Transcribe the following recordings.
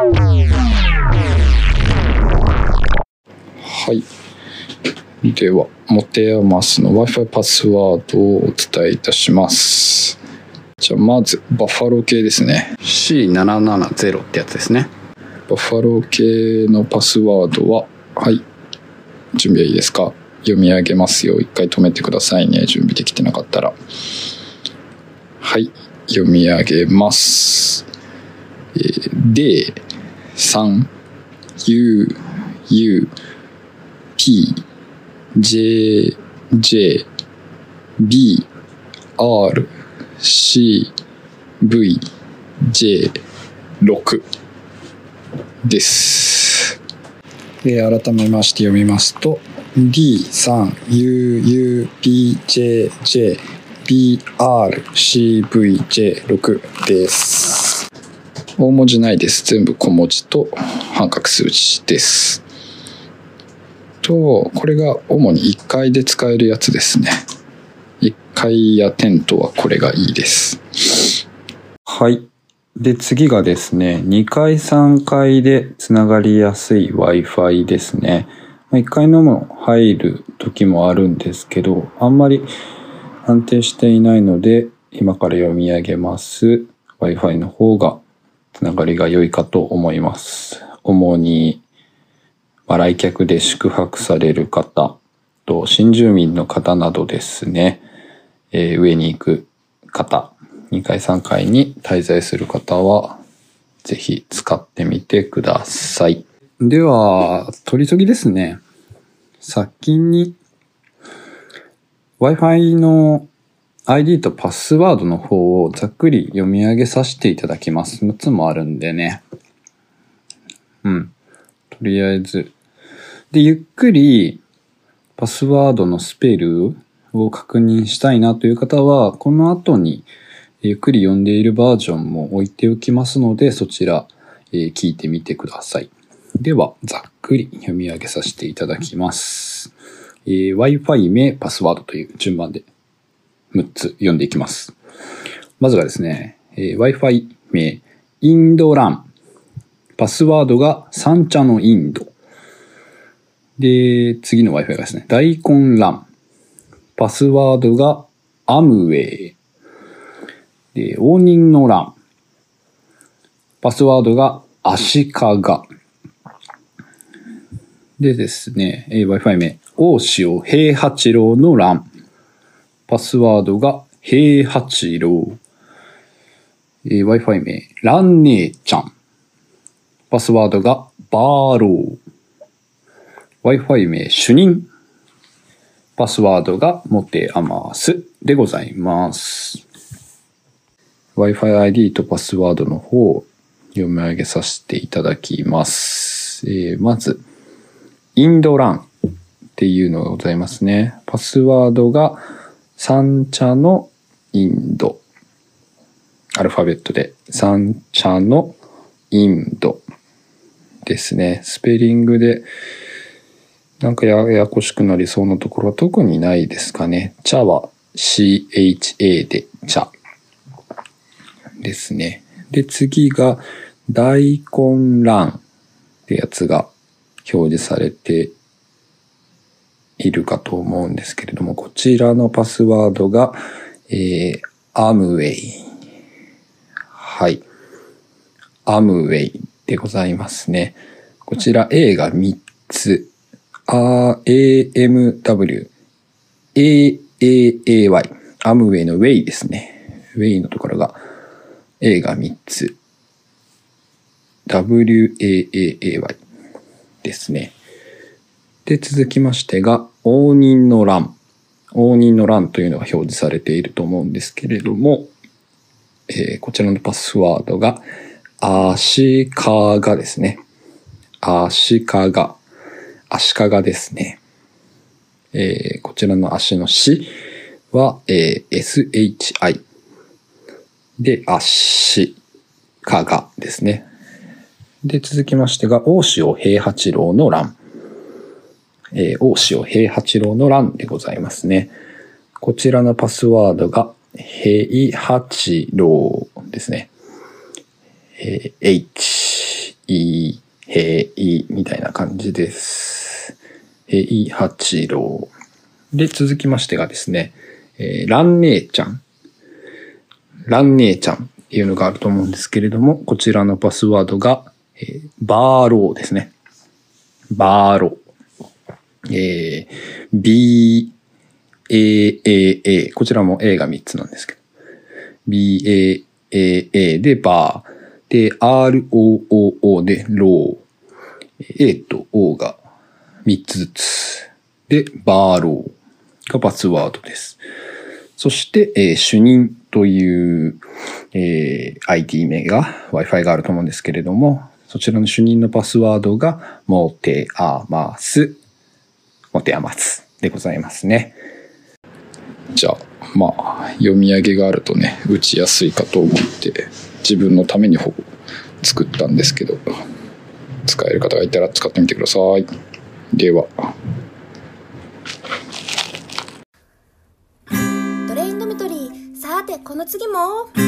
はい。では、持て余すの Wi-Fi パスワードをお伝えいたします。じゃあ、まず、バッファロー系ですね。C770 ってやつですね。バッファロー系のパスワードは、はい。準備はいいですか？読み上げますよ。一回止めてくださいね。準備できてなかったら。はい。読み上げます。えー、D、3、U、U、P、J、J、B、R、C、V、J、6です。で改めまして読みますと D3UUPJJBRCVJ6 です。大文字ないです。全部小文字と半角数字です。と、これが主に1階で使えるやつですね。1階やテントはこれがいいです。はい。で、次がですね、2階3階でつながりやすい Wi-Fi ですね。1階のも入る時もあるんですけど、あんまり安定していないので、今から読み上げます。Wi-Fi の方がつながりが良いかと思います。主に、まあ来客で宿泊される方と新住民の方などですね、えー上に行く方、2階3階に滞在する方は、ぜひ使ってみてください。では、取り急ぎですね。先に、Wi-Fi の ID とパスワードの方をざっくり読み上げさせていただきます。6つもあるんでね。うん。とりあえず。で、ゆっくりパスワードのスペルを確認したいなという方は、この後にゆっくり読んでいるバージョンも置いておきますので、そちら、え聞いてみてください。では、ざっくり読み上げさせていただきます。えー Wi-Fi 名、パスワードという順番で6つ読んでいきます。まずはですね、えー Wi-Fi 名、インドラン。パスワードが三茶のインド。で、次の Wi-Fi がですね、大根ラン。パスワードがアムウェイ。で、応仁の乱。パスワードが足利。でですね、Wi-Fi 名、大塩平八郎の乱。パスワードが平八郎。えー Wi-Fi 名、蘭姉ちゃん。パスワードがバーロー。Wi-Fi 名、主任。パスワードが持て余すでございます。Wi-Fi ID とパスワードの方を読み上げさせていただきます。えーまず、インドランっていうのがございますね。パスワードが三茶のインド。アルファベットで三茶のインドですね。スペリングでなんかややこしくなりそうなところは特にないですかね。茶は CHA で茶ですね。で、次が大根卵ってやつが表示されているかと思うんですけれども、こちらのパスワードが、えー、アムウェイ。はい。アムウェイでございますね。こちら A が3つ。あ AMW、AAAY、アムウェイのウェイですね。ウェイのところが A が3つ。WAAAY ですね。で、続きましてが、応仁の乱。応仁の乱というのが表示されていると思うんですけれども、えーこちらのパスワードが、足利ですね。足利。足利ですね。えーこちらの足の死は、えー SHI で、足利ですね。で、続きましてが、大塩平八郎の乱。えー大塩平八郎の乱でございますね。こちらのパスワードが、平八郎ですね。えー H、い、平いみたいな感じです。平八郎。で、続きましてがですね、えー、蘭姉ちゃん。蘭姉ちゃんっていうのがあると思うんですけれども、こちらのパスワードが、えーバーローですね。バーロー。えー、B、A、A、A。こちらも A が3つなんですけど。B、A、A、A でバー。で、R、O、O、O でロー。A と O が3つずつ。で、バーローがパスワードです。そして、えー主任という、えー IT 名が Wi-Fi があると思うんですけれども、そちらの主任のパスワードが、モテアマス、モテアマスでございますね。じゃあまあ読み上げがあるとね打ちやすいかと思って自分のためにほぼ作ったんですけど使える方がいたら使ってみてください。では。トレインドメトリー。さてこの次も。サ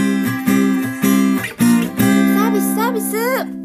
ービスサービス。